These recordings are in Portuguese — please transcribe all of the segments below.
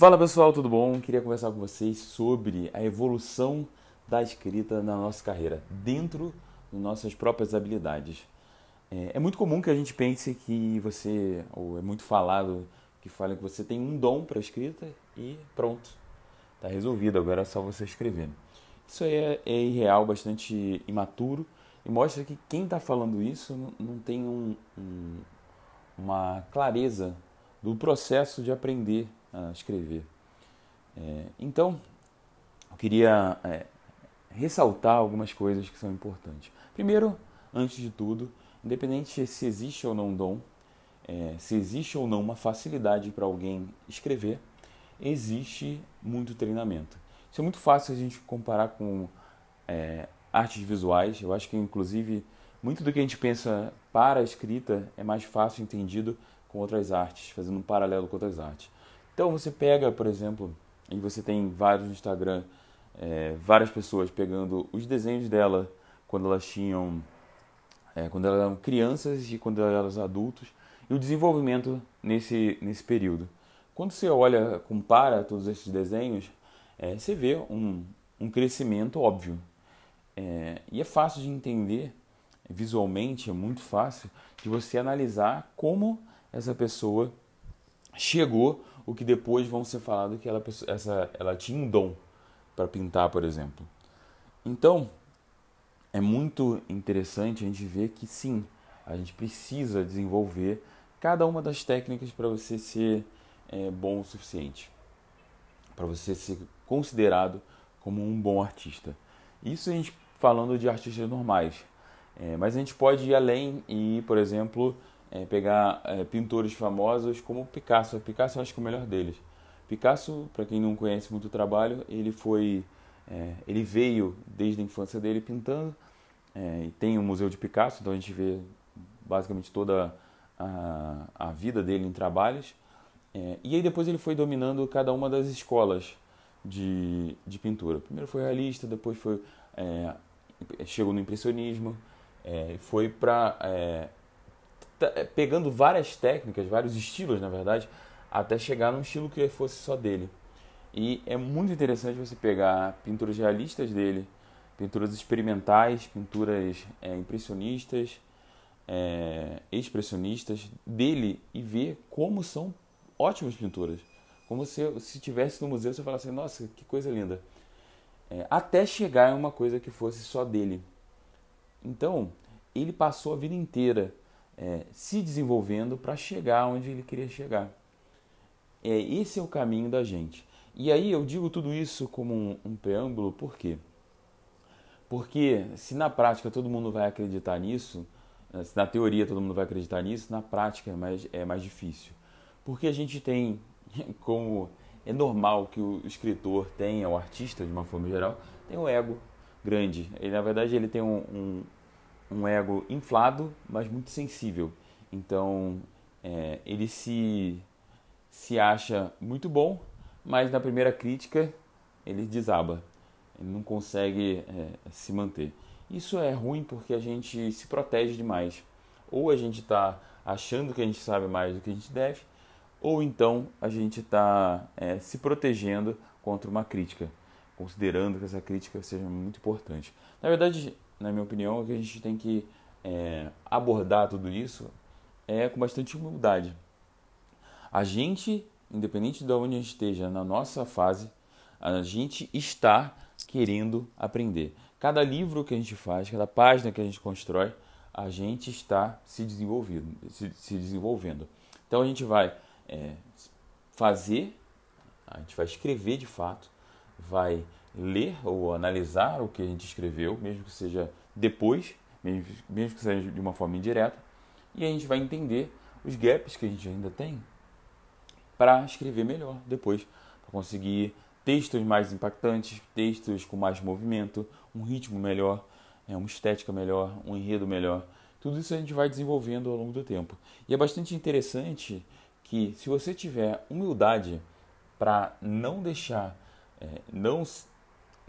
Fala pessoal, tudo bom? Queria conversar com vocês sobre a evolução da escrita na nossa carreira, dentro das nossas próprias habilidades. É, é muito comum que a gente pense que você, ou é muito falado que fala que você tem um dom para escrita e pronto, está resolvido, agora é só você escrever. Isso é, é irreal, bastante imaturo e mostra que quem está falando isso não, não tem um, um, uma clareza do processo de aprender a escrever. É, então, eu queria é, ressaltar algumas coisas que são importantes. Primeiro, antes de tudo, independente se existe ou não dom, é, se existe ou não uma facilidade para alguém escrever, existe muito treinamento. Isso é muito fácil a gente comparar com é, artes visuais. Eu acho que, inclusive, muito do que a gente pensa para a escrita é mais fácil entendido com outras artes, fazendo um paralelo com outras artes. Então, você pega, por exemplo, e você tem vários no Instagram, é, várias pessoas pegando os desenhos dela quando elas tinham, é, quando elas eram crianças e quando elas eram adultos, e o desenvolvimento nesse, nesse período. Quando você olha, compara todos esses desenhos, é, você vê um, um crescimento óbvio. É, e é fácil de entender visualmente, é muito fácil de você analisar como essa pessoa chegou o que depois vão ser falado que ela, essa, ela tinha um dom para pintar, por exemplo. Então, é muito interessante a gente ver que sim, a gente precisa desenvolver cada uma das técnicas para você ser é, bom o suficiente, para você ser considerado como um bom artista. Isso a gente falando de artistas normais, é, mas a gente pode ir além e, por exemplo, é, pegar é, pintores famosos como Picasso. Picasso eu acho que é o melhor deles. Picasso, para quem não conhece muito o trabalho, ele foi, é, ele veio desde a infância dele pintando. É, e tem o Museu de Picasso, então a gente vê basicamente toda a, a vida dele em trabalhos. É, e aí depois ele foi dominando cada uma das escolas de, de pintura. Primeiro foi realista, depois foi é, chegou no impressionismo, foi para pegando várias técnicas, vários estilos, na verdade, até chegar num estilo que fosse só dele. E é muito interessante você pegar pinturas realistas dele, pinturas experimentais, pinturas é, impressionistas, é, expressionistas dele e ver como são ótimas pinturas. Como se se tivesse no museu você falasse, nossa, que coisa linda. É, até chegar em uma coisa que fosse só dele. Então, ele passou a vida inteira é, se desenvolvendo para chegar onde ele queria chegar. É, esse é o caminho da gente. E aí eu digo tudo isso como um, um preâmbulo, por quê? Porque se na prática todo mundo vai acreditar nisso, né, se na teoria todo mundo vai acreditar nisso, na prática é mais, é mais difícil. Porque a gente tem, como é normal que o escritor tenha, o artista de uma forma geral, tem um ego grande. Ele, na verdade ele tem um, um, um ego inflado, mas muito sensível. Então, é, ele se, se acha muito bom, mas na primeira crítica ele desaba. Ele não consegue é, se manter. Isso é ruim porque a gente se protege demais. Ou a gente está achando que a gente sabe mais do que a gente deve, ou então a gente está é, se protegendo contra uma crítica, considerando que essa crítica seja muito importante. Na verdade, na minha opinião, que a gente tem que é, abordar tudo isso é com bastante humildade. A gente, independente de onde a gente esteja na nossa fase, a gente está querendo aprender. Cada livro que a gente faz, cada página que a gente constrói, a gente está se desenvolvendo. Se, se desenvolvendo. Então a gente vai é, fazer, a gente vai escrever de fato, vai ler ou analisar o que a gente escreveu, mesmo que seja depois, mesmo, que seja de uma forma indireta, e a gente vai entender os gaps que a gente ainda tem para escrever melhor depois, para conseguir textos mais impactantes, textos com mais movimento, um ritmo melhor, é, uma estética melhor, um enredo melhor. Tudo isso a gente vai desenvolvendo ao longo do tempo. E é bastante interessante que, se você tiver humildade para não deixar, é, não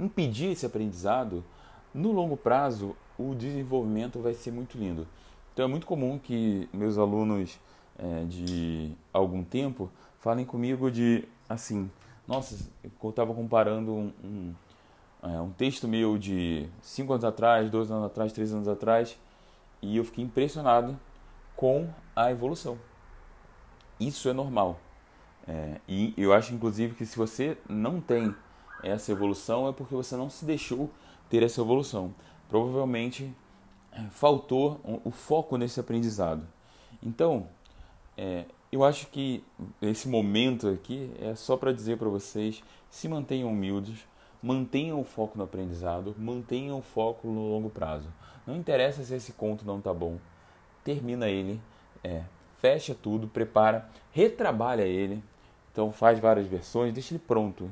impedir esse aprendizado, no longo prazo o desenvolvimento vai ser muito lindo. Então é muito comum que meus alunos é, de algum tempo falem comigo de assim, nossa, eu estava comparando um, um, é, um, texto meu de 5 anos atrás, 2 anos atrás, 3 anos atrás, e eu fiquei impressionado com a evolução. Isso é normal. É, e eu acho, inclusive, que se você não tem essa evolução, é porque você não se deixou ter essa evolução. Provavelmente é, faltou o foco nesse aprendizado. Então, é, eu acho que esse momento aqui é só para dizer para vocês: se mantenham humildes, mantenham o foco no aprendizado, mantenham o foco no longo prazo. Não interessa se esse conto não tá bom, termina ele, é, fecha tudo, prepara, retrabalha ele. Então faz várias versões, deixa ele pronto.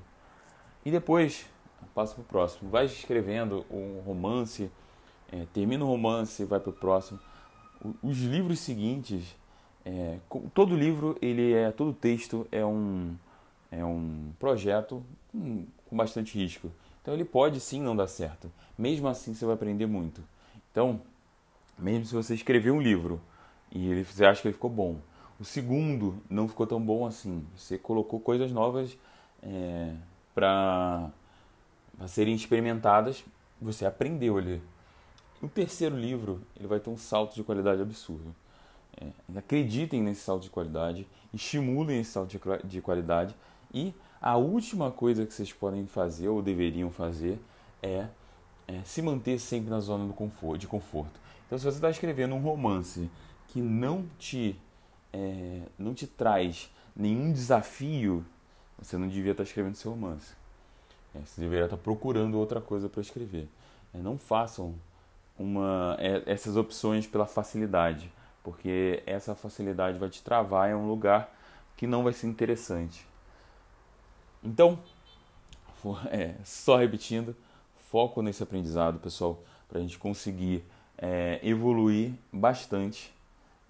E depois passa para o próximo. Vai escrevendo um romance, é, termina o romance, vai para o próximo. Os livros seguintes é, todo livro, ele é, todo texto é um, é um projeto com, com bastante risco. Então ele pode sim não dar certo. Mesmo assim você vai aprender muito. Então, mesmo se você escrever um livro e ele, você acha que ele ficou bom, o segundo não ficou tão bom assim. Você colocou coisas novas é, para serem experimentadas, você aprendeu ali. O terceiro livro ele vai ter um salto de qualidade absurdo. É, acreditem nesse salto de qualidade, estimulem esse salto de, de qualidade e a última coisa que vocês podem fazer ou deveriam fazer é, é se manter sempre na zona do conforto, de conforto. Então, se você está escrevendo um romance que não te, é, não te traz nenhum desafio, você não devia estar escrevendo seu romance. É, você deveria estar procurando outra coisa para escrever. É, não façam uma, é, essas opções pela facilidade porque essa facilidade vai te travar em um lugar que não vai ser interessante. Então, é, só repetindo, foco nesse aprendizado, pessoal, para a gente conseguir é, evoluir bastante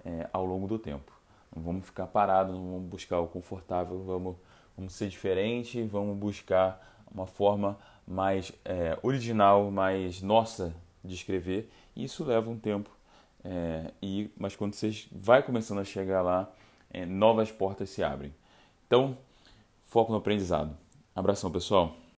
é, ao longo do tempo. Não vamos ficar parados, não vamos buscar o confortável, vamos, vamos ser diferente, vamos buscar uma forma mais é, original, mais nossa de escrever. E isso leva um tempo é, e, mas quando você vai começando a chegar lá, é, novas portas se abrem. Então, foco no aprendizado. Abração, pessoal.